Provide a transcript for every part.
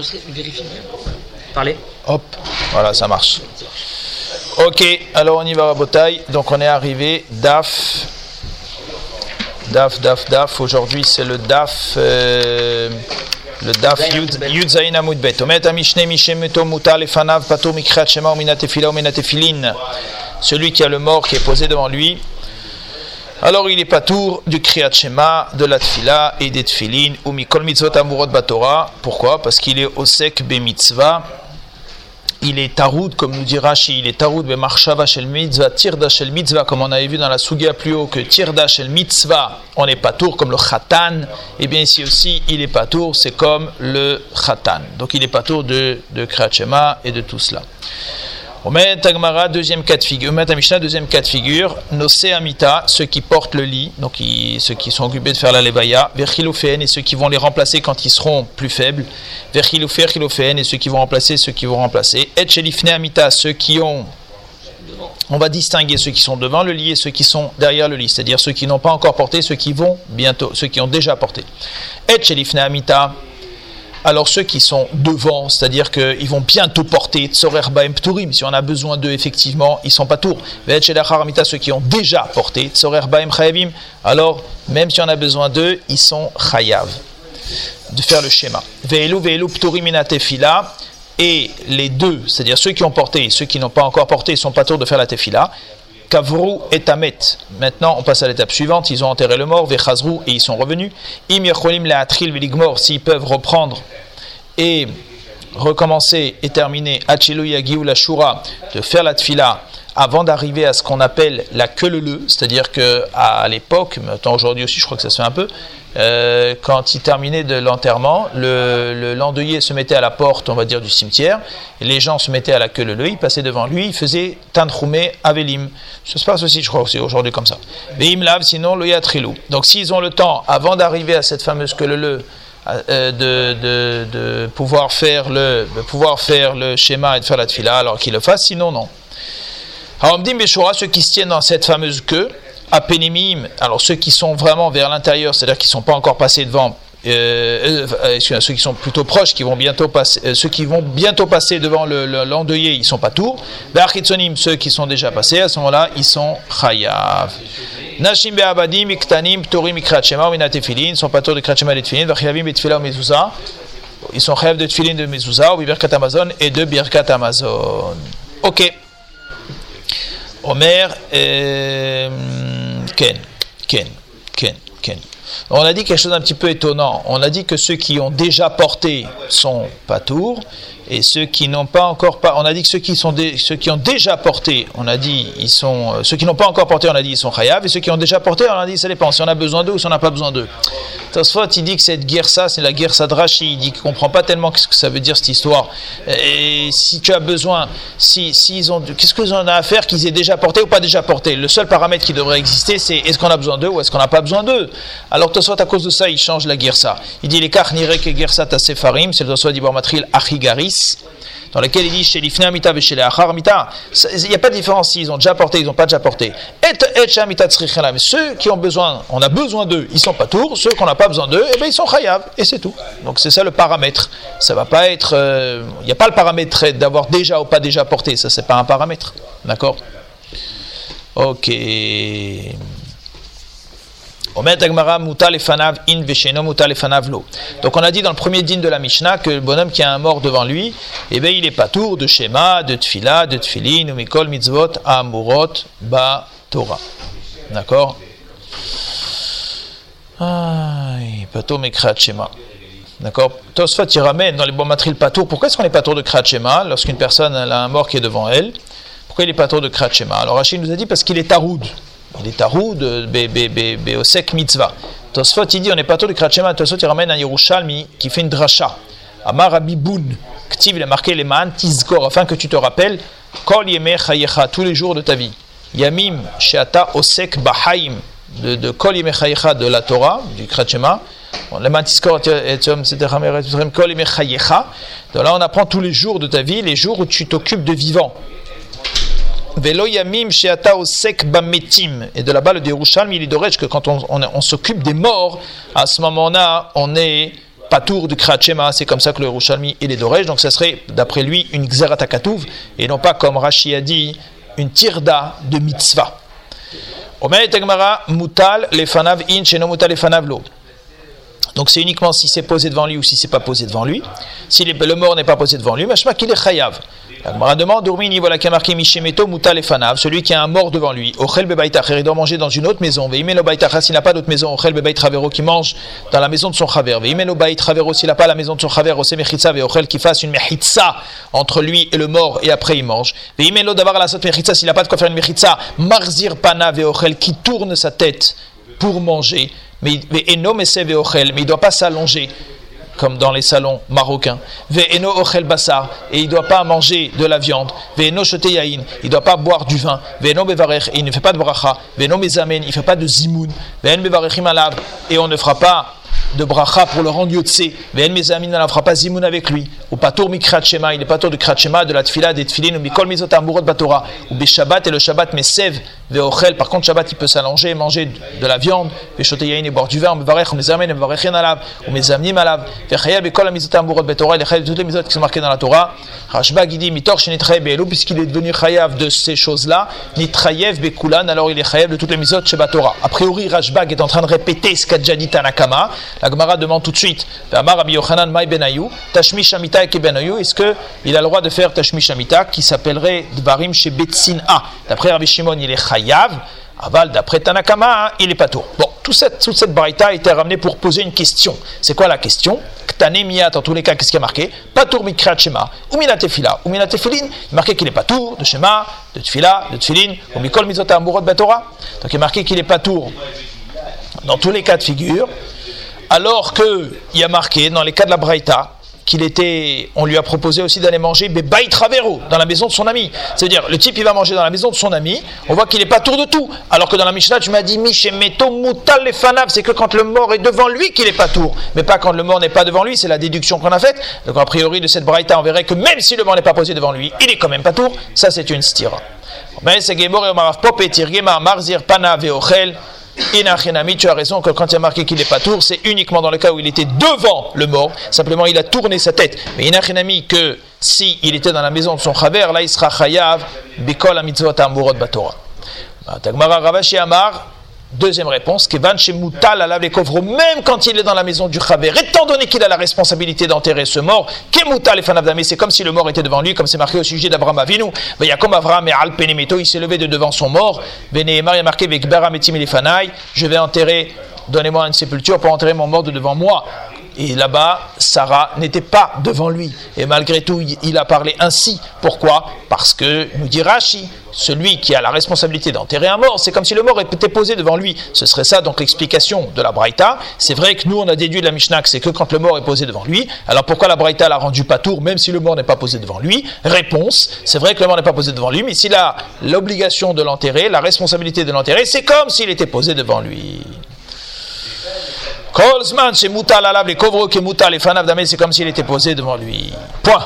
enregistré, vérifie. Parlez. Hop, voilà, ça marche. Ok, alors on y va à Botaille. Donc on est arrivé, DAF. DAF, DAF, DAF. Aujourd'hui c'est le DAF. euh, le DAF Yud Zayin Amud Bet. Omet Amishne Mishemeto Muta Lefanav Pato Mikrat Shema Omina Tefila Omina Tefilin. Celui qui a le mort qui est posé devant lui. Alors il est patour du Kriyat Shema, de la Tfila et des Tfilin, ou Mikol Mitzvot Amurot Batora. Pourquoi? Parce qu'il est Osek Be Mitzvah. Il est taroud, comme nous dit Rashi, il est taroud be marshava shel mitzvah, tirda shel mitzvah, comme on avait vu dans la sugia plus haut, que tirda shel mitzvah, on n'est pas tour comme le khatan, et bien ici aussi, il est pas tour, c'est comme le khatan. Donc il est pas tour de, de et de tout cela. Omet Tagmara, deuxième cas de figure. Omet Mishnah, deuxième cas de figure. Nosé Amita, ceux qui portent le lit, donc ceux qui sont occupés de faire la levaya. Verchiloféen et ceux qui vont les remplacer quand ils seront plus faibles. Verchilofé, Verchiloféen et ceux qui vont remplacer ceux qui vont remplacer. Et Amita, ceux qui ont. On va distinguer ceux qui sont devant le lit et ceux qui sont derrière le lit, c'est-à-dire ceux qui n'ont pas encore porté, ceux qui vont bientôt, ceux qui ont déjà porté. Et Amita, alors ceux qui sont devant, c'est-à-dire qu'ils vont bientôt porter Tzorer Baem Pturim, si on a besoin d'eux, effectivement, ils sont pas tours. Ceux qui ont déjà porté Tzorer Chayavim, alors même si on a besoin d'eux, ils sont Chayav. De faire le schéma. Ve'elu Ve'elu Pturim et les deux, c'est-à-dire ceux qui ont porté et ceux qui n'ont pas encore porté, ils sont pas tours de faire la Tefila. Kavrou et Tamet. Maintenant, on passe à l'étape suivante. Ils ont enterré le mort, Vechazrou, et ils sont revenus. Im Yercholim Leatril Veligmor, s'ils peuvent reprendre et recommencer et terminer Achelu Yagiou la Shura, de faire la Tfila avant d'arriver à ce qu'on appelle la queue c'est-à-dire que à l'époque, maintenant aujourd'hui aussi, je crois que ça se fait un peu, euh, quand il terminait de l'enterrement, le, le l'endeuillé se mettait à la porte, on va dire, du cimetière, et les gens se mettaient à la queue leu ils passaient devant lui, ils faisaient Tandchoumé Avelim. Ça se passe aussi, je crois, aussi aujourd'hui comme ça. Veim Lav, sinon le Yatrilou. Donc s'ils ont le temps, avant d'arriver à cette fameuse queue leu euh, de, pouvoir faire le de pouvoir faire le schéma et de faire la tfila alors qu'ils le fassent sinon non Haomdim Beshora, ceux qui se tiennent dans cette fameuse queue, à Pénémim, alors ceux qui sont vraiment vers l'intérieur, c'est-à-dire qui ne sont pas encore passés devant, euh, euh, ceux qui sont plutôt proches, qui vont bientôt passer, euh, ceux qui vont bientôt passer devant le, le- l'endeuillé, ils sont pas tours. Be'achitzonim, ceux qui sont déjà passés, à ce moment-là, ils sont chayav. Nashim be'abadim, iktanim, ptorim, ikrat shema, ou minatefilin, sont pas tours de krat shema et de tefilin, v'chiyavim betfila ou mezuzah. Ils sont chayav de tefilin de mezuzah, ou birkat amazon et de birkat amazon. Ok. Omer, euh, Ken, Ken, Ken, Ken. On a dit quelque chose d'un petit peu étonnant. On a dit que ceux qui ont déjà porté sont pas tours et ceux qui n'ont pas encore pas. On a dit que ceux qui sont ceux qui ont déjà porté, on a dit ils sont euh, ceux qui n'ont pas encore porté, on a dit ils sont chayav et ceux qui ont déjà porté, on a dit ça dépend si on a besoin d'eux ou si on n'a pas besoin d'eux. Tosfot il dit que cette guerre ça c'est la guerre sadrachi. Il dit qu'il comprend pas tellement ce que ça veut dire cette histoire. Et si tu as besoin, si s'ils ont, qu'est-ce que en a à faire qu'ils aient déjà porté ou pas déjà porté? Le seul paramètre qui devrait exister, c'est est-ce qu'on a besoin d'eux ou est-ce qu'on n'a pas besoin d'eux? Alors Tosfot à cause de ça, il change la guerre ça. Il dit les karnire que guerre ça c'est le Tosfot d'Ibor Matril Achigaris dans lequel il dit chez l'ifne amita et chez il n'y a pas de différence s'ils ont déjà porté, ils n'ont pas déjà porté. Et et ceux qui ont besoin, on a besoin d'eux, ils sont pas tours, ceux qu'on n'a pas besoin d'eux, eh ben ils sont chayav, et c'est tout. Donc c'est ça le paramètre. Ça va pas être, euh, il n'y a pas le paramètre d'avoir déjà ou pas déjà porté, ça c'est pas un paramètre, d'accord? Ok. Omet Agmara muta lefanav in vesheno muta lefanav lo. Donc on a dit dans le premier din de la Mishnah que le bonhomme qui a un mort devant lui, eh bien il est pas tour de schéma, de tfila, de tfilin, ou mikol mitzvot amurot ba Torah. D'accord? Pato mekrat shema. D'accord? Tosfot il ramène dans les matril patour. Pourquoi est-ce qu'on est pas tour de krat shema lorsqu'une personne a un mort qui est devant elle? Pourquoi il est pas tour de krat shema? Alors Rachid nous a dit parce qu'il est taroud. Il est be- be- beosek mitzvah. Tosfot il dit on n'est pas tour de krat shema. Tosfot il ramène un Yerushalmi qui fait une dracha. Amar Rabbi Boun. Ktiv il a marqué les man tizkor afin que tu te rappelles kol yemeh chayecha tous les jours de ta vie. Yamim sheata osek bahaim de, de Kol Yemei Chayecha de la Torah, du Kratchema. Bon, le Matiskor et Tzom, c'était Ramer et Tzom, Kol Yemei Chayecha. Donc là, on apprend tous les jours de ta vie, les jours où tu t'occupes de vivants. Et de là-bas, le Yerushalmi, il est que quand on, on, s'occupe des morts, à ce moment-là, on est patour du Krachema, c'est comme ça que le Yerushalmi et les Doresh, donc ça serait d'après lui une Xeratakatouv, et non pas comme Rashi a dit, une tirda de mitzvah. Mutal lefanav in, mutal lefanav lo. Donc c'est uniquement si c'est posé devant lui ou si c'est pas posé devant lui. Si le mort n'est pas posé devant lui, machma qu'il est chayav. La Gemara demande, voilà qui a marqué Mishemeto Mutal et Fanav, celui qui a un mort devant lui. Ochel Bebaitacher, il doit manger dans une autre maison. Veimelo Baitacher, s'il n'a pas d'autre maison. Ochel Bebait Travero, qui mange dans la maison de son Chaver. Veimelo Bait Travero, s'il n'a pas la maison de son Chaver. Ose Mechitza, Ochel qui fasse une Mechitza entre lui et le mort et après il mange. Veimelo Davar la Sot Mechitza, s'il n'a pas de quoi faire une Mechitza. Marzir Pana Ochel qui tourne sa tête pour manger. Mais mais il ne doit pas s'allonger comme dans les salons marocains. Ve'eno ochel basar, et il ne doit pas manger de la viande. Ve'eno yain, il ne doit pas boire du vin. Ve'eno bevarech, il ne fait pas de bracha. Ve'eno mezamen, il ne fait pas de zimoun. Ve'en bevarechim et on ne fera pas de bracha pour le rendre yotse. Ve'en mezamin, on ne fera pas zimoun avec lui. Ou patour mikrat shema, il est patour de krat shema, de la tfila, des tfilin, ou mikol mizot amurot batora. Ou beshabbat, et le shabbat mesev ve'ochel. Par contre, shabbat, il peut s'allonger, manger de la viande. Ve'shoteyain, et boire du vin. Ou mezamen, et bevarechin alav. Ou mezamnim alav. Ve'chayel bekol amizot amurot batora. Il est toutes les mizot qui sont marquées dans la Torah. Rashba, il dit, mitor shenitraye be'elu, puisqu'il est devenu chayav de ces choses-là. Nitrayev bekulan, alors il est chayav de toutes les mizot chez Torah. A priori, Rashbag est en train de répéter ce qu'a déjà dit Tanakama. La Gemara demande tout de suite, Benayu, est-ce qu'il a le droit de faire Tashmi Shamita qui s'appellerait Dvarim chez Betsin A? D'après Rabbi Shimon, il est chayav. Aval, d'après Tanakama, il est pas tout. Bon, toute cette, toute cette barita a été ramenée pour poser une question. C'est quoi la question? Ktanemiyat, en tous les cas, qu'est-ce qui a marqué? Patour mikrat shema, umina tefila, umina tefilin, il marqué qu'il est patour de shema, de tefila, de tefilin, ou mikol mizota amurot batora. Donc il est marqué qu'il est patour dans tous les cas de figure, alors qu'il y a marqué dans les cas de la braïta qu'il était, on lui a proposé aussi d'aller manger Bebaï Travero dans la maison de son ami. C'est-à-dire, le type il va manger dans la maison de son ami, on voit qu'il n'est pas tour de tout. Alors que dans la Mishnah, tu m'as dit le Fanav, c'est que quand le mort est devant lui qu'il n'est pas tour, mais pas quand le mort n'est pas devant lui, c'est la déduction qu'on a faite. Donc a priori de cette braïta, on verrait que même si le mort n'est pas posé devant lui, il est quand même pas tour. Ça c'est une stira. Mais c'est et Omarav Marzir Pana Veochel. Inachinami, tu as raison que quand il y a marqué qu'il n'est pas tour, c'est uniquement dans le cas où il était devant le mort. Simplement, il a tourné sa tête. Mais Inachinami, que si il était dans la maison de son chaver, là, il sera chayav, bikol amitzvot amurot batora. Tagmara Ravashi Amar, Deuxième réponse, Kevan Moutal à les même quand il est dans la maison du Chaver, étant donné qu'il a la responsabilité d'enterrer ce mort, Kemoutal et Fanavdame, c'est comme si le mort était devant lui, comme c'est marqué au sujet d'Abraham Avinu. Comme Abraham et Al Penemeto, il s'est levé de devant son mort. Benéemar, il a marqué avec et je vais enterrer, donnez-moi une sépulture pour enterrer mon mort de devant moi. Et là-bas, Sarah n'était pas devant lui. Et malgré tout, il a parlé ainsi. Pourquoi? Parce que, nous dit Rashi, celui qui a la responsabilité d'enterrer un mort, c'est comme si le mort était posé devant lui. Ce serait ça donc l'explication de la Braïta. C'est vrai que nous, on a déduit de la Mishnah que c'est que quand le mort est posé devant lui. Alors pourquoi la Braïta l'a rendu pas tour, même si le mort n'est pas posé devant lui? Réponse, c'est vrai que le mort n'est pas posé devant lui, mais s'il a l'obligation de l'enterrer, la responsabilité de l'enterrer, c'est comme s'il était posé devant lui. Kolzman, c'est Moutal les Kovro qui Moutal, les Fanav Damé, c'est comme s'il était posé devant lui. Point.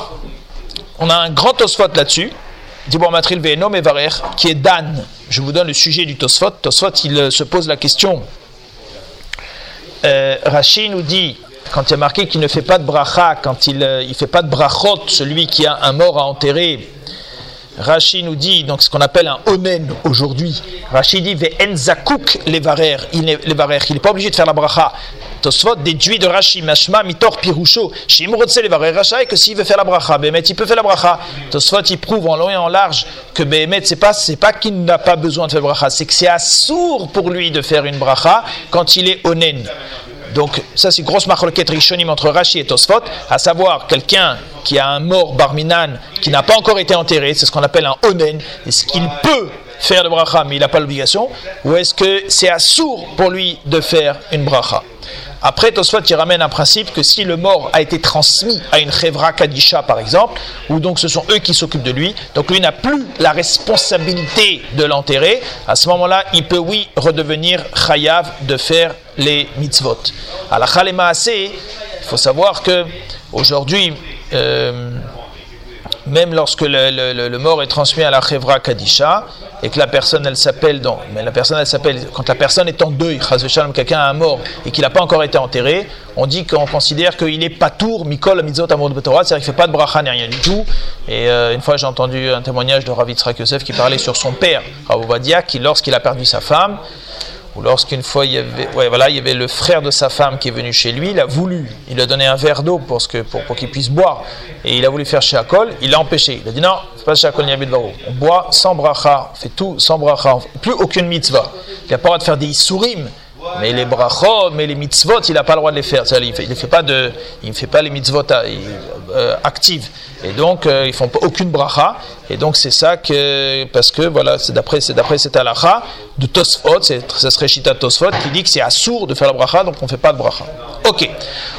On a un grand Tosfot là-dessus, Dibor Matril Venom et Varer, qui est Dan. Je vous donne le sujet du Tosfot. Tosfot, il euh, se pose la question. Euh, Rachid nous dit, quand il a marqué qu'il ne fait pas de bracha, quand il ne euh, fait pas de brachot, celui qui a un mort à enterrer, Rachid nous dit, donc ce qu'on appelle un onen aujourd'hui. Rachid dit, ve'en zakouk levarer. Il n'est pas obligé de faire la bracha. Tosfot déduit de Rachid, mashma mitor pirusho. Shimrotse levarer racha, et que s'il veut faire la bracha, Behemet, il peut faire la bracha. Tosfot, il prouve en long et en large que Behemet, c'est pas, pas qu'il n'a pas besoin de faire bracha, c'est que c'est assourd pour lui de faire une bracha quand il est onen. Donc, ça, c'est grosse marloquette rishonim entre Rashi et Tosfot, à savoir quelqu'un qui a un mort barminan qui n'a pas encore été enterré, c'est ce qu'on appelle un onen, est-ce qu'il peut faire le bracha mais il n'a pas l'obligation, ou est-ce que c'est assourd pour lui de faire une bracha? Après, Tosfot il ramène un principe que si le mort a été transmis à une chevra kadisha par exemple, ou donc ce sont eux qui s'occupent de lui, donc lui n'a plus la responsabilité de l'enterrer, à ce moment-là, il peut oui redevenir chayav de faire les mitzvot. À la il faut savoir que aujourd'hui, euh, même lorsque le, mort est transmis à la chevra kadisha, et que la personne elle s'appelle donc, mais la personne elle s'appelle quand la personne est en deuil, quelqu'un a un mort et qu'il n'a pas encore été enterré, on dit qu'on considère qu'il est patour, mikol mitzvot amour de Torah, c'est-à-dire qu'il fait pas de bracha ni rien du tout. Et euh, une fois j'ai entendu un témoignage de Rav Yosef qui parlait sur son père, Rav Ovadia, qui lorsqu'il a perdu sa femme, ou lorsqu'une fois il y avait, ouais, voilà, il y avait le frère de sa femme qui est venu chez lui, il a voulu, il a donné un verre d'eau pour, ce que, pour, qu'il puisse boire, et il a voulu faire chez Akol, il l'a empêché. Il a dit non, c'est pas chez Akol ni On boit sans bracha, on fait tout sans bracha, plus aucune mitzvah. Il n'a pas le droit de faire des isurim, mais les brachot, mais les mitzvot, il n'a pas le droit de les faire. Il ne fait, pas fait pas les mitzvot euh, actives. Et donc, euh, ils font aucune bracha. Et donc, c'est ça que, parce que, voilà, c'est d'après, c'est d'après cette de Tosfot, ça serait Shita Tosfot, qui dit que c'est assourd de faire la bracha, donc on ne fait pas de bracha. Ok.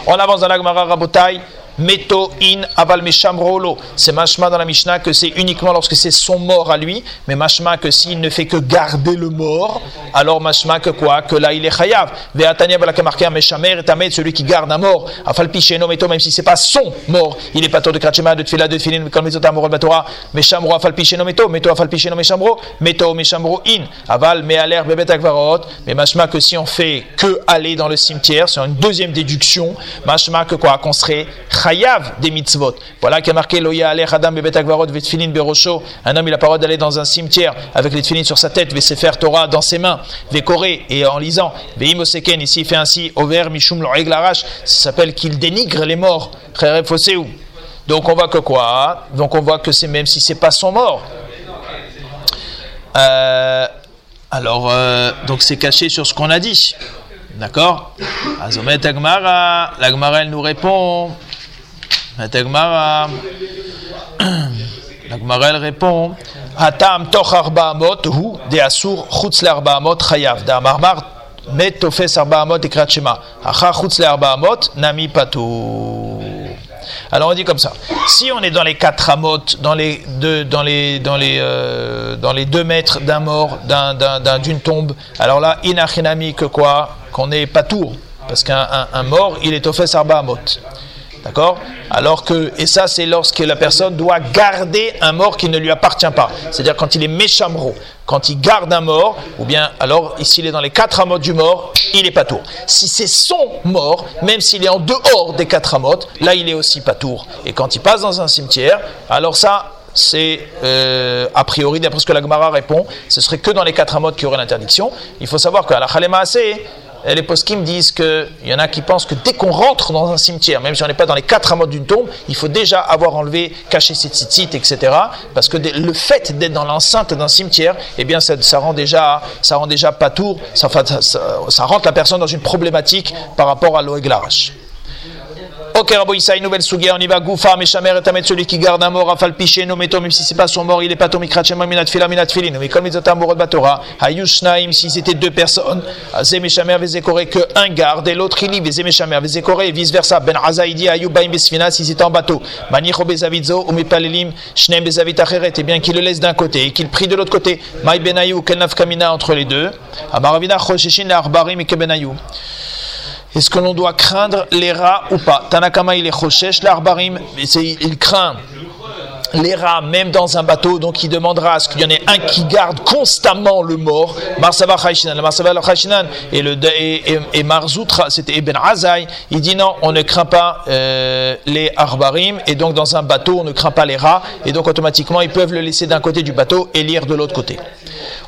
On avance dans la Gemara Rabotai. Meto in aval rolo. C'est machma dans la Mishnah que c'est uniquement lorsque c'est son mort à lui, mais machma que s'il ne fait que garder le mort, alors machma que quoi? Que là il est chayav. Ve'atania balaka marqué meshamer et amet, celui qui garde un mort. Afal picheno meto, même si c'est pas son mort, il est pas tôt de kratchema, de tfila, de tfilin, comme les autres batora. Meshamro afal picheno meto, meto afal picheno meshamro, meto meshamro in. Aval me'aler bebet akvarot. Mais machma que si on fait que aller dans le cimetière, c'est une deuxième déduction. Machma que quoi? Qu'on serait chayav des mitzvot. Voilà qui a marqué Loya alech adam bebet agvarot vetfilin berosho. Un homme il a parole d'aller dans un cimetière avec les tfilin sur sa tête, vesefer Torah dans ses mains, vekoré et en lisant. Veimoseken ici il fait ainsi over mishum lo ça s'appelle qu'il dénigre les morts. Donc on voit que quoi? Donc on voit que c'est même si c'est pas son mort. Euh, alors, euh, donc c'est caché sur ce qu'on a dit. D'accord? Azomet Agmara, l'Agmara elle nous répond. La Gemara elle répond Hatam toch arbaamot hu de asur chutz le arbaamot chayav. Da marmar met tofes arbaamot ekrat shema. Acha chutz le arbaamot nami patou. Alors on dit comme ça. Si on est dans les quatre amotes, dans les deux, dans les, dans les, euh, dans les deux mètres d'un mort, d'un, d'une tombe, alors là, inachinami que quoi? Qu'on est patour. Parce qu'un un, mort, il est fait arbaamot. D'accord Alors que, et ça c'est lorsque la personne doit garder un mort qui ne lui appartient pas. C'est-à-dire quand il est méchamro, quand il garde un mort, ou bien alors s'il est dans les quatre amotes du mort, il est pas tour. Si c'est son mort, même s'il est en dehors des quatre amotes, là il est aussi pas tour. Et quand il passe dans un cimetière, alors ça, c'est euh, a priori, d'après ce que la Gemara répond, ce serait que dans les quatre amotes qu'il y aurait l'interdiction. Il faut savoir qu'à la Khalema les poskim disent qu'il y en a qui pensent que dès qu'on rentre dans un cimetière, même si on n'est pas dans les quatre amots d'une tombe, il faut déjà avoir enlevé, caché ses tzitzit, etc. Parce que le fait d'être dans l'enceinte d'un cimetière, eh bien, ça, rend déjà, ça rend déjà pas tour, ça, rentre la personne dans une problématique par rapport à l'oeglarash. Ok, Rabo une nouvelle sougia, on y va. Goufa, Meshamer, et Tamet, celui qui garde un mort, Rafal Piché, Nometo, même si c'est pas son mort, il est pas Tomikrat, Shema, Minat Fila, Minat Filin, mais comme amoureux de Batora, Hayushnaim, si c'était deux personnes, Zemeshamer, Vezekore, que un garde et l'autre il lit, Zemeshamer, Vezekore, et vice versa, Ben Azaidi, Ayubaim, Besfina, si c'était en bateau, Manicho, Bezavidzo, Umipalelim, Shnem, Bezavit, et bien qu'il le laisse d'un côté et qu'il prie de l'autre côté, Maï Benayou, Kenaf Kamina entre les deux, Amaravina, Choshishin, Arbarim, et Kebenayou. Est-ce que l'on doit craindre les rats ou pas Tanakama il est choshesh, l'arbarim, il craint les rats, même dans un bateau, donc il demandera à ce qu'il y en ait un qui garde constamment le mort. Marsava Marsava et, le, et, Marzoutra, c'était Ibn Azai, il dit non, on ne craint pas euh, les arbarim, et donc dans un bateau, on ne craint pas les rats, et donc automatiquement, ils peuvent le laisser d'un côté du bateau et lire de l'autre côté.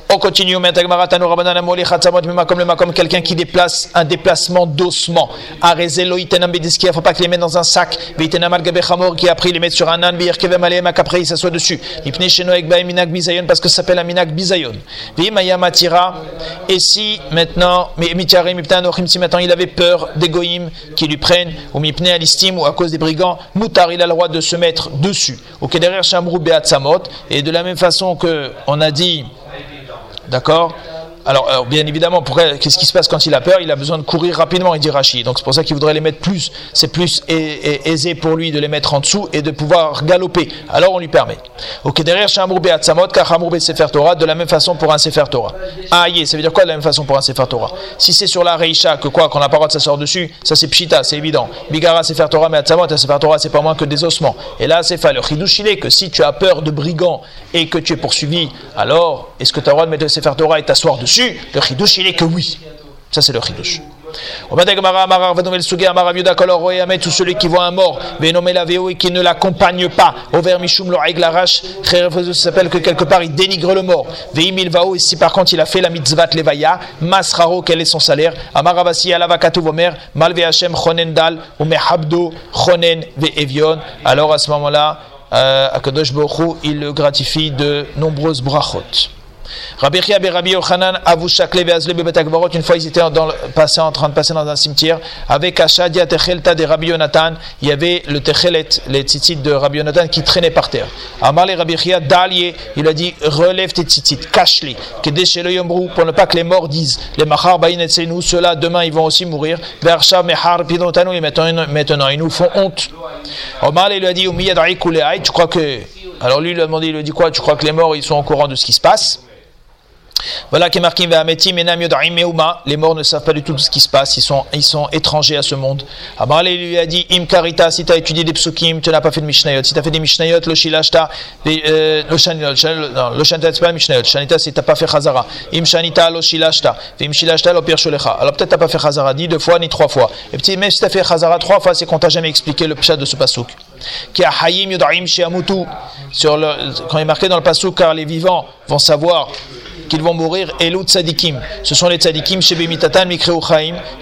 On continue, comme quelqu'un qui déplace un déplacement d'ossement. Il faut pas qu'il les mette dans un sac. Qui a pris les mettre sur un âne, qu'après il s'assoit dessus. Parce que ça s'appelle un minak matira, et si maintenant, si maintenant il avait peur des goïms qui lui prennent, ou mipne alistim, ou à cause des brigands, mutar, il a le droit de se mettre dessus. Que derrière chamrou beat samot, et de la même façon que on a dit, D'accord? Alors, bien évidemment, qu'est-ce qui se passe quand il a peur? Il a besoin de courir rapidement, il dit Rashi. Donc c'est pour ça qu'il voudrait les mettre plus. C'est plus aisé pour lui de les mettre en dessous et de pouvoir galoper. Alors on lui permet. Ok, derrière Shamour Beatzamot, Kachamour Sefer Torah, de la même façon pour un Sefer Torah. Ah, ça veut dire quoi de la même façon pour un Sefer Torah? Si c'est sur la Reisha, que quoi, qu'on n'a pas droit de s'asseoir dessus, ça c'est Pshita, c'est évident. Bigara Sefer Torah, mais Atzamot, Sefer Torah, c'est pas moins que des ossements. Et là, c'est fait le que si tu as peur de brigands et que tu es poursuivi, alors est-ce que tu as le droit de mettre Sefer Torah et t'asseoir dessus? Le Chidush, il est que oui. Ça, c'est le Chidush. Tout celui qui voit un mort, et qui ne l'accompagne pas, il dénigre le mort. Et si par contre il a fait la quel est son salaire? Alors à ce moment-là, euh, Akadosh il gratifie de nombreuses brachot. Rabbi Chia et Rabbi Yochanan une fois ils étaient dans, passé, en train de passer dans un cimetière avec Ashadia Techelta de Rabbi Yonatan, il y avait le Techelet, les tzitzit de Rabbi Yonatan qui traînaient par terre. Amar le Rabbi Chia, Dalié, il a dit relève tes tzitzit, cache-les, le Yombrou, pour ne pas que les morts disent les Machar Bayin et nous, ceux-là demain ils vont aussi mourir. Versha Mehar Pidotanu, et maintenant ils nous font honte. Omar il lui a dit tu crois que. Alors lui il a demandé, il lui a dit quoi Tu crois que les morts ils sont au courant de ce qui se passe? Voilà qui est marqué les morts ne savent pas du tout ce qui se passe, ils sont, ils sont étrangers à ce monde. Amarle lui a dit Im karita, si tu as étudié des psukim, tu n'as pas fait de mishnayot. Si tu as fait des mishnayot, lo shilashta, lo shanita, c'est pas mishnayot. Shanita, c'est tu n'as pas fait chazara. Im shanita, lo shilashta. Im shilashta, lo pirsholecha. Alors peut-être tu n'as pas fait chazara ni deux fois ni trois fois. Et petit, même si tu as fait chazara trois fois, c'est qu'on t'a jamais expliqué le pshat de ce pasuk. Qui a hayim yodarim sheamutu. Sur le, quand il est marqué dans le pasuk, car les vivants vont savoir qu'ils vont mourir, Elou Tzadikim. Ce sont les Tzadikim chez Bemitatan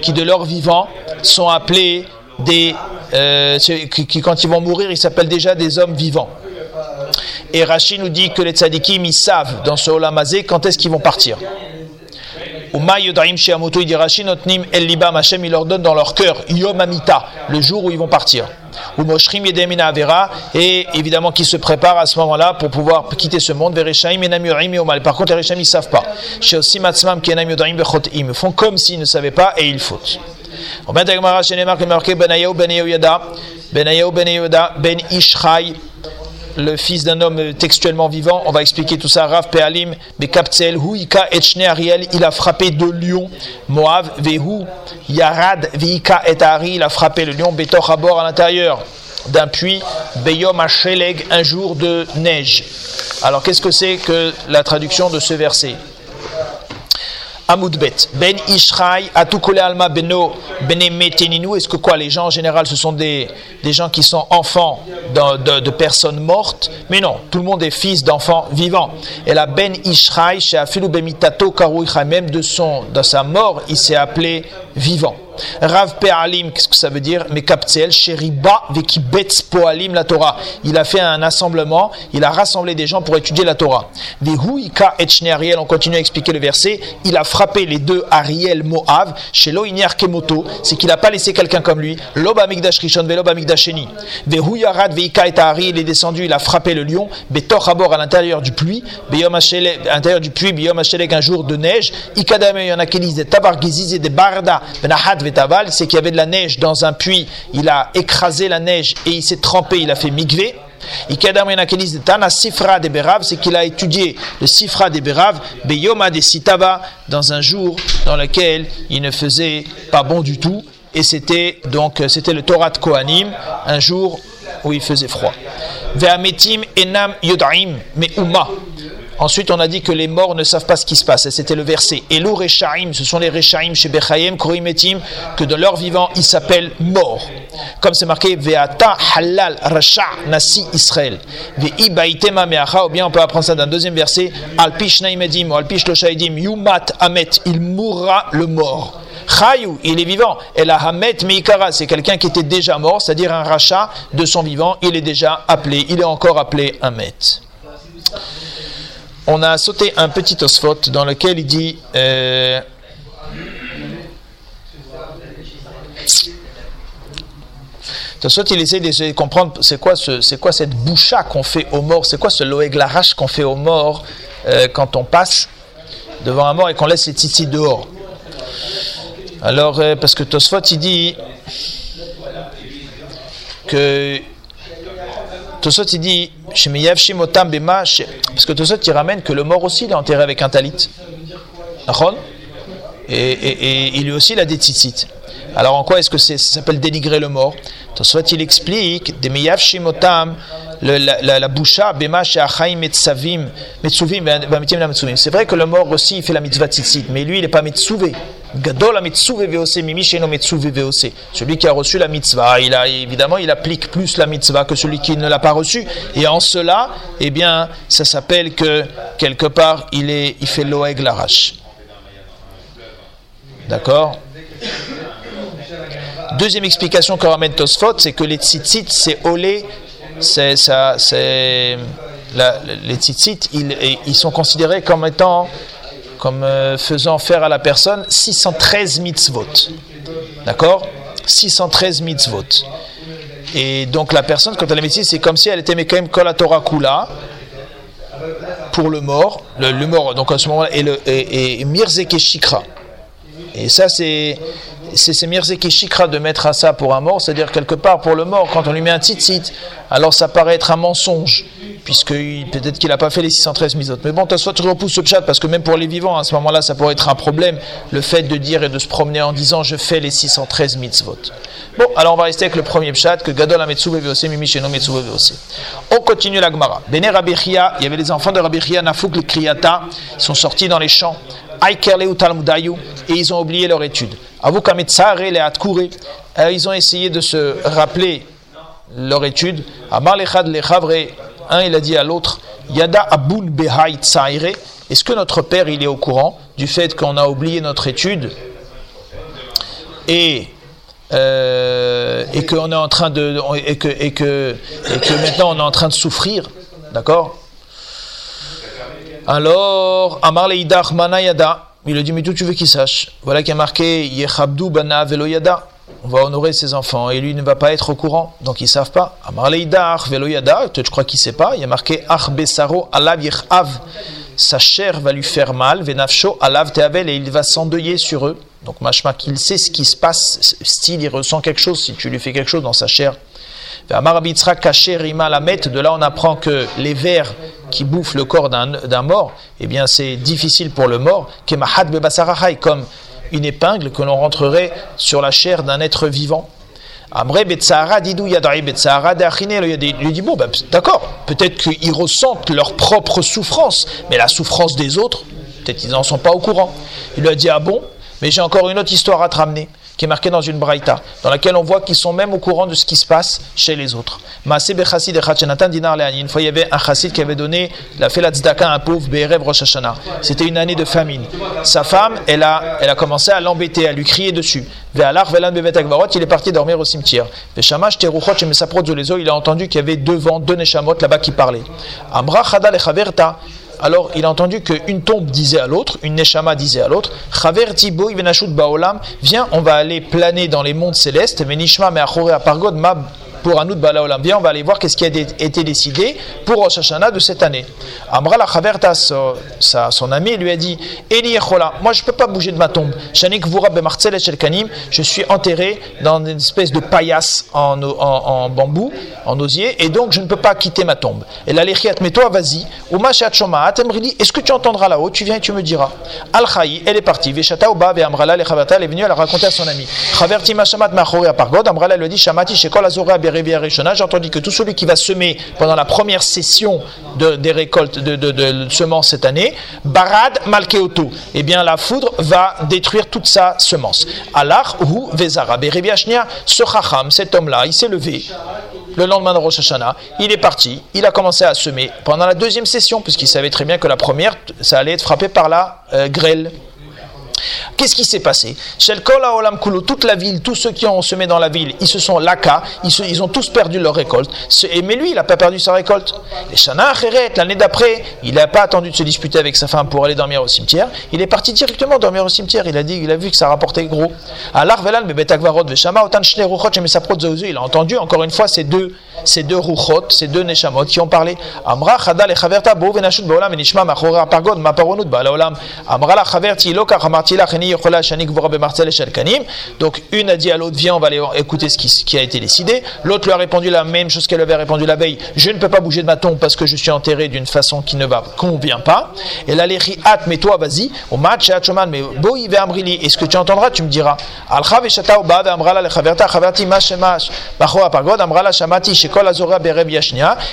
qui de leur vivant sont appelés des. Euh, qui, quand ils vont mourir, ils s'appellent déjà des hommes vivants. Et Rachid nous dit que les Tzadikim, ils savent dans ce Olamazé quand est-ce qu'ils vont partir. Il dit Rachid, El Libam Hashem, il leur donne dans leur cœur, Yom Amita, le jour où ils vont partir ou Moshrim Yedemina Avera, et évidemment qui se prépare à ce moment-là pour pouvoir quitter ce monde. Vereshaim et Omal. Par contre, les Reshaim, ils ne savent pas. Chez aussi Matzmam Kenam Yodaim Ils font comme s'ils ne savaient pas et ils fautent. Ben Benayahu Ben Yehuda, Ben Yehuda, Ben Ishchai, le fils d'un homme textuellement vivant. On va expliquer tout ça. Rav Pealim, Bekaptzel, Huika Etchne Ariel, il a frappé deux lions. Moav, Vehu, Yarad, Veika et Ari, il a frappé le lion. Betor à l'intérieur d'un puits. Beyom Sheleg, un jour de neige. Alors qu'est-ce que c'est que la traduction de ce verset? Amoudbet, Ben Ishraï, Atukole Alma Beno, Bene Meteninu. Est-ce que quoi Les gens en général, ce sont des, des gens qui sont enfants de, personnes mortes? Mais non, tout le monde est fils d'enfants vivants. Et la Ben Ishraï, chez Afilu Bemitato Karouicha, même de, son, de sa mort, il s'est appelé vivant. Rav Pe'alim, qu'est-ce que ça veut dire? Mekaptzel, Sheriba, Vekibetz Poalim, la Torah. Il a fait un assemblement, il a rassemblé des gens pour étudier la Torah. Vehuika et Ariel, on continue à expliquer le verset. Il a frappé les deux Ariel Moav, chez Loinier Kemoto, c'est qu'il n'a pas laissé quelqu'un comme lui. Loba Migdash Rishon, Veloba Migdasheni. Vehuyarad, Veika et Ari, il est descendu, il a frappé le lion. Betor Habor à l'intérieur du puits, Beyom à l'intérieur du puits, Beyom un jour de neige. Ikadame, il y en a qui disent des Tabargizis et des Barda, Benahad, c'est qu'il y avait de la neige dans un puits, il a écrasé la neige et il s'est trempé, il a fait migvé. Sifra de Berav, c'est qu'il a étudié le Sifra de Berav, Beyoma dans un jour dans lequel il ne faisait pas bon du tout, et c'était donc c'était le Torah de Kohanim, un jour où il faisait froid. Enam uma. Ensuite, on a dit que les morts ne savent pas ce qui se passe. C'était le verset. Elu Rechaim, ce sont les Rechaim chez Bechayim, Korimetim, que de leur vivant, ils s'appellent morts. Comme c'est marqué, Ve'ata halal rasha nasi Israël. Ve'i baitema meacha, ou bien on peut apprendre ça d'un deuxième verset. Alpish naimedim, ou alpish loshaidim, yumat amet, il mourra le mort. Chayou, il est vivant. Et la Hamet Meikara, c'est quelqu'un qui était déjà mort, c'est-à-dire un rachat de son vivant, il est déjà appelé, il est encore appelé Hamet on a sauté un petit osphot dans lequel il dit euh, il essaie de comprendre c'est quoi, quoi cette boucha qu'on fait aux morts, c'est quoi ce loeg larache qu'on fait aux morts euh, quand on passe. devant un mort et qu'on laisse les tzitzit dehors. Alors, euh, parce que Tosfot, il dit que Tosfot, il dit parce que Tosfot, il ramène que le mort aussi, il est enterré avec un talit. Et, et, et, lui aussi, il a des tzitzit. Alors en quoi est-ce que ça s'appelle dénigrer le mort? Soit il explique, des shimotam, la, boucha, bema she'achaim metzavim, metzuvim, c'est vrai que le mort aussi il fait la mitzvah tzitzit, mais lui il n'est pas metzuvé. Gadol mimi sheno. Celui qui a reçu la mitzvah, il a, évidemment il applique plus la mitzvah que celui qui ne l'a pas reçu. Et en cela, eh bien, ça s'appelle que quelque part il, est, il fait l'oeg larache. D'accord? Deuxième explication que ramène Tosfot, c'est que les tzitzit, c'est olé, c'est les tzitzit, ils, ils, sont considérés comme étant, comme euh, faisant faire à la personne 613 mitzvot. D'accord? 613 mitzvot. Et donc la personne, quand elle est médecine, c'est comme si elle était quand même Torah kula pour le mort, le, mort, donc à ce moment-là, et, le, et, Mirzeke Shikra. Et ça, c'est c'est Mirzeki Shikra de mettre à ça pour un mort, c'est-à-dire quelque part pour le mort, quand on lui met un tzitzit, alors ça paraît être un mensonge, puisque peut-être qu'il n'a pas fait les 613 misotes. Mais bon, soit tu repousses ce chat, parce que même pour les vivants, à ce moment-là, ça pourrait être un problème, le fait de dire et de se promener en disant je fais les 613 mitzvot. Bon, alors on va rester avec le premier chat, que Gadol Ametsu VOC, Mimi Sheno. On continue la Gemara. Bene Rabichia, il y avait les enfants de Rabichia, Nafouk, les Kriyata, ils sont sortis dans les champs. Aikerle ou Talmudayu, et ils ont oublié leur étude. Euh, ils ont essayé de se rappeler leur étude. Amar lechad lechavre, un il a dit à l'autre, Yada abun behait Est-ce que notre père il est au courant du fait qu'on a oublié notre étude et euh, et qu'on est en train de et que, maintenant on est en train de souffrir, d'accord? Alors Amar leidach manayada il a dit, mais tout tu veux qu'il sache? Voilà qui a marqué Yechabdu bana veloyada. On va honorer ses enfants et lui ne va pas être au courant, donc ils savent pas. Amarleidar veloyada, je crois qu'il sait pas. Il y a marqué Ach besaro alav yechav. Sa chair va lui faire mal, venafsho alav teavel, et il va s'endeuiller sur eux. Donc machma qu'il sait ce qui se passe, style il ressent quelque chose si tu lui fais quelque chose dans sa chair. De là, on apprend que les vers qui bouffent le corps d'un mort, eh bien, c'est difficile pour le mort. Comme une épingle que l'on rentrerait sur la chair d'un être vivant. Amre Betsahara Didou Betsahara dit Bon, ben, d'accord, peut-être qu'ils ressentent leur propre souffrance, mais la souffrance des autres, peut-être qu'ils n'en sont pas au courant. Il lui a dit Ah bon, mais j'ai encore une autre histoire à te ramener qui est marqué dans une braïta, dans laquelle on voit qu'ils sont même au courant de ce qui se passe chez les autres. Une fois, il y avait un chassid qui avait donné, il a fait la à un pauvre Be'erev Rosh. C'était une année de famine. Sa femme, elle a, elle a commencé à l'embêter, à lui crier dessus. Il est parti dormir au cimetière. Il a entendu qu'il y avait deux vents, deux neshamot là-bas qui parlaient. Amra alors il a entendu qu'une tombe disait à l'autre, une neshama disait à l'autre, Baolam, viens, on va aller planer dans les mondes célestes, mais Nishma me Pargod Mab pour Anout Balaolam. Viens, on va aller voir qu'est-ce qui a été décidé pour Rosh de cette année. Amra la Chaverta, son ami, lui a dit Eli moi je ne peux pas bouger de ma tombe. Shanik Kanim, je suis enterré dans une espèce de paillasse en, bambou, en osier, et donc je ne peux pas quitter ma tombe. Et la Lechiat, mais toi vas-y. Est-ce que tu entendras là-haut? Tu viens et tu me diras. Al elle est partie. Veshata Uba, Amrala, elle est venue, elle a raconté à son ami. Chaverti Mashamat Amrala lui dit Shamati Shekol j'ai entendu que tout celui qui va semer pendant la première session de, des récoltes de, semences cette année, Barad Malkeoto, eh bien la foudre va détruire toute sa semence. Alors, ou Vezara, ce Chacham, cet homme-là, il s'est levé le lendemain de Rosh Hashanah, il est parti, il a commencé à semer pendant la deuxième session, puisqu'il savait très bien que la première, ça allait être frappé par la euh, grêle. Qu'est-ce qui s'est passé? Olam toute la ville, tous ceux qui ont semé dans la ville, ils se sont laka, ils, ont tous perdu leur récolte. Et- mais lui, il n'a pas perdu sa récolte. Et l'année d'après, il n'a pas attendu de se disputer avec sa femme pour aller dormir au cimetière. Il est parti directement dormir au cimetière. Il a dit, il a vu que ça rapportait gros. Il a entendu encore une fois ces deux, ces deux ces deux Neshamot qui ont parlé. Amra Chada Lechaverta Bo Venashut Baolam Venishma Machora Pargod Maparonut Baala Olam. Amra la Chaverti Loka Kanim. Donc une a dit à l'autre, viens, on va aller écouter ce qui, a été décidé. L'autre lui a répondu la même chose qu'elle avait répondu la veille. Je ne peux pas bouger de ma tombe parce que je suis enterré d'une façon qui ne va convient pas. Et là, les riat, mais toi, vas-y. Au match, mais boi ve amrili. Et ce que tu entendras, tu me diras.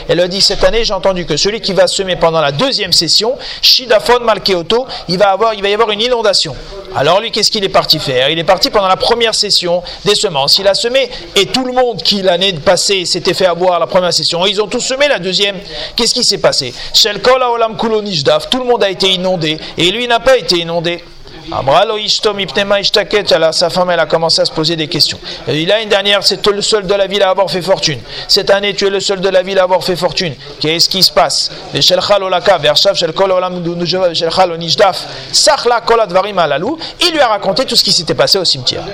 Elle a dit cette année, j'ai entendu que celui qui va semer pendant la deuxième session, Shidafon Malkeoto, il va avoir, il va y avoir une inondation. Alors lui, qu'est-ce qu'il est parti faire? Il est parti pendant la première session des semences. Il a semé et tout le monde qui l'année passée s'était fait avoir la première session, ils ont tous semé la deuxième. Qu'est-ce qui s'est passé? Tout le monde a été inondé et lui n'a pas été inondé. Amralo Ishtom Ipnema Ishtaket, sa femme elle a commencé à se poser des questions. Elle dit, là une dernière, c'est le seul de la ville à avoir fait fortune. Cette année, tu es le seul de la ville à avoir fait fortune. Qu'est-ce qui se passe? Il lui a raconté tout ce qui s'était passé au cimetière.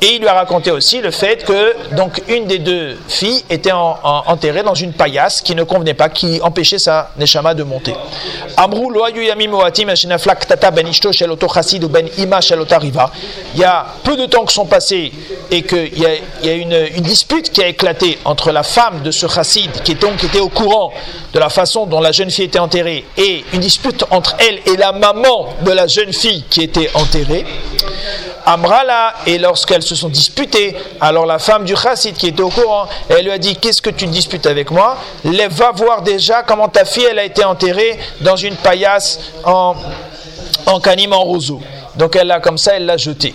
Et il lui a raconté aussi le fait que donc une des deux filles était en- en- enterrée dans une paillasse qui ne convenait pas, qui empêchait sa neshama de monter. Amrou lo hayu yamim moatim ashenaflak tata ben ishto shel oto ou ben ima. Il y a peu de temps que sont passés et qu'il y a, une, dispute qui a éclaté entre la femme de ce chassid qui, qui était au courant de la façon dont la jeune fille était enterrée et une dispute entre elle et la maman de la jeune fille qui était enterrée. Amrala, et lorsqu'elles se sont disputées, alors la femme du chassid qui était au courant, elle lui a dit Qu'est-ce que tu disputes avec moi? Va voir déjà comment ta fille elle a été enterrée dans une paillasse en, en canim en roseau. Donc elle l'a comme ça, elle l'a jetée.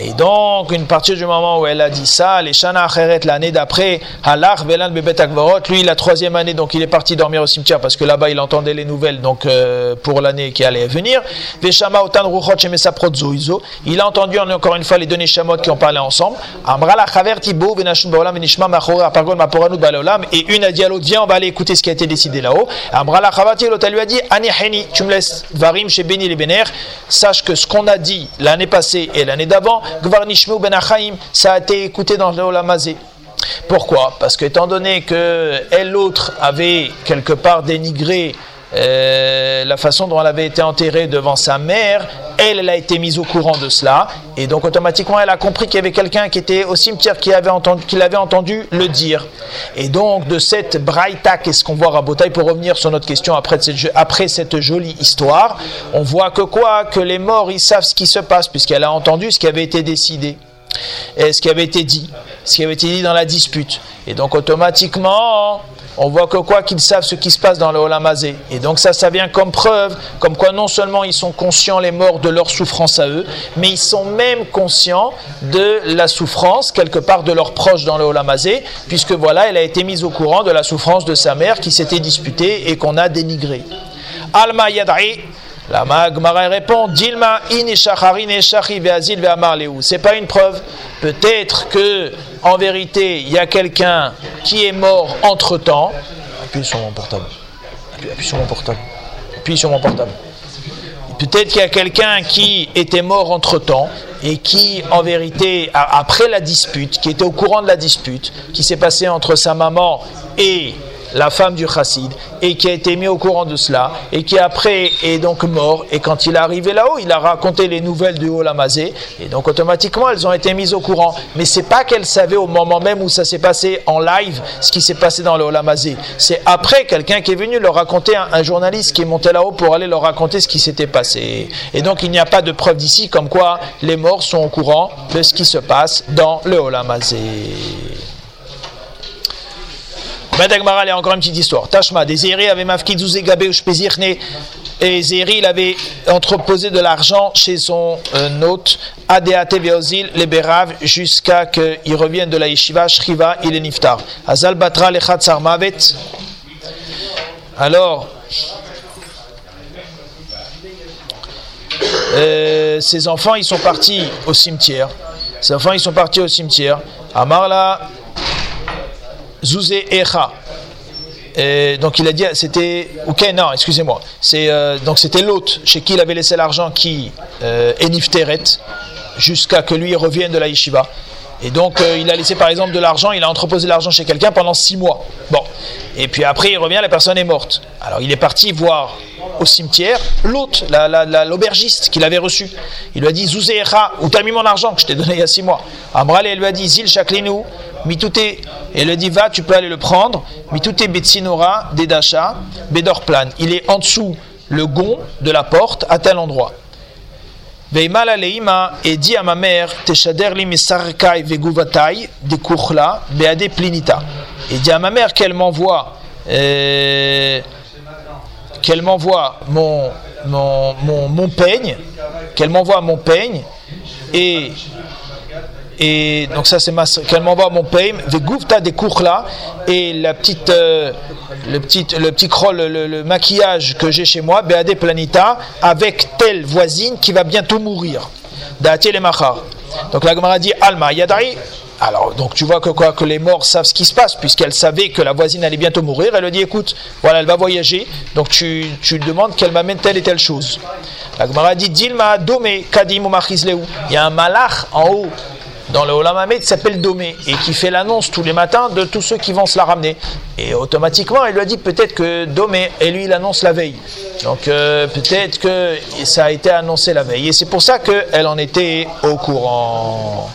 Et donc, une partie du moment où elle a dit ça, les Shana Acheret, l'année d'après, Halach Velan Bebet Akvarot, lui, la troisième année, donc il est parti dormir au cimetière parce que là-bas, il entendait les nouvelles donc euh, pour l'année qui allait venir. Veshama Otan Ruchot Zoizo. Il a entendu encore une fois les deux Neshamot qui ont parlé ensemble. Amra la Chaver Tibo Venashun Baolam Venishma Machore Apargon Maporanu Balolam. Et une a dit à l'autre, viens, on va aller écouter ce qui a été décidé là-haut. Amra la Chavati, l'autre lui a dit, Ani Heni, tu me laisses Varim chez Beni les Bener. Sache que ce qu'on a dit l'année passée et l'année d'avant, Gvar Nishmeu Ben Achaim, ça a été écouté dans le Olamazé. Pourquoi? Parce que étant donné que elle l'autre avait quelque part dénigré euh, la façon dont elle avait été enterrée devant sa mère, elle, elle a été mise au courant de cela, et donc automatiquement elle a compris qu'il y avait quelqu'un qui était au cimetière qui l'avait entendu le dire. Et donc de cette braïta, qu'est-ce qu'on voit Rabotaï pour revenir sur notre question après cette, jo- après cette jolie histoire, on voit que quoi? Que les morts ils savent ce qui se passe puisqu'elle a entendu ce qui avait été décidé et ce qui avait été dit, ce qui avait été dit dans la dispute. Et donc automatiquement, on voit que quoi qu'ils savent ce qui se passe dans le Olamazé. Et donc ça, ça vient comme preuve, comme quoi non seulement ils sont conscients, les morts, de leur souffrance à eux, mais ils sont même conscients de la souffrance, quelque part, de leurs proches dans le Olamazé, puisque voilà, elle a été mise au courant de la souffrance de sa mère qui s'était disputée et qu'on a dénigrée. Alma Yadri, la Magmara répond Dilma C'est pas une preuve. Peut-être que, en vérité, il y a quelqu'un qui est mort entre temps. Appuie sur mon portable. Appuie, sur mon portable. Appuie sur mon portable. Peut-être qu'il y a quelqu'un qui était mort entre temps et qui, en vérité, après la dispute, qui était au courant de la dispute, qui s'est passée entre sa maman et la femme du chassid, et qui a été mis au courant de cela, et qui après est donc mort, et quand il est arrivé là-haut, il a raconté les nouvelles du Olamazé, et donc automatiquement elles ont été mises au courant. Mais c'est pas qu'elles savaient au moment même où ça s'est passé en live, ce qui s'est passé dans le Olamazé. C'est après quelqu'un qui est venu leur raconter, un, journaliste qui est monté là-haut pour aller leur raconter ce qui s'était passé. Et donc il n'y a pas de preuve d'ici comme quoi les morts sont au courant de ce qui se passe dans le Olamazé. Ben Dagmara, il y a encore une petite histoire. Tashma, des Zéri avaient mafkidzouz et gabé ou shpezirne. Et Zéri, il avait entreposé de l'argent chez son euh, hôte, Adeate Veozil, les Bérav, jusqu'à qu'il revienne de la yeshiva, Shriva, il est niftar. Azal Batra, Lechat Sarmavet. Alors, euh, ses enfants, ils sont partis au cimetière. Ses enfants, ils sont partis au cimetière. Amarla Zouzé Echa. Donc il a dit, c'était, ok, non, excusez-moi, c'est euh, donc c'était l'hôte chez qui il avait laissé l'argent qui euh, jusqu'à que lui revienne de la yeshiva. Et donc euh, il a laissé par exemple de l'argent, il a entreposé l'argent chez quelqu'un pendant six mois. Bon, et puis après il revient, la personne est morte. Alors il est parti voir au cimetière l'hôte, l'aubergiste la, qu'il avait reçu. Il lui a dit Zouzeecha, où t'as mis mon argent que je t'ai donné il y a six mois? Amrale, elle lui a dit Zil Shaklinu, Mitouté. Et lui dit Va, tu peux aller le prendre. Mitouté Betsinora, Dedacha, Bedorplan. Il est en dessous le gond de la porte à tel endroit. Veimala leima et dit à ma mère Teshader li misarkai veguvatai de kuchla beade plinita. Et dit à ma mère qu'elle m'envoie euh, qu'elle m'envoie mon, mon, mon, mon peigne, qu'elle m'envoie mon peigne, et, et donc ça c'est ma qu'elle m'envoie mon peigne, des des là et la petite, euh, le petit, le petit le, maquillage que j'ai chez moi, Beade Planita, avec telle voisine qui va bientôt mourir. Donc la Gemara dit Alma Yadari, alors, donc tu vois que quoi que les morts savent ce qui se passe, puisqu'elle savait que la voisine allait bientôt mourir. Elle lui dit écoute, voilà, elle va voyager, donc tu, tu demandes qu'elle m'amène telle et telle chose. La Gemara dit Dilma Domé Kadim ou Il y a un malach en haut dans le Olam qui s'appelle Domé et qui fait l'annonce tous les matins de tous ceux qui vont se la ramener. Et automatiquement, elle lui a dit peut-être que Domé, et lui, il annonce la veille. Donc euh, peut-être que ça a été annoncé la veille. Et c'est pour ça qu'elle en était au courant.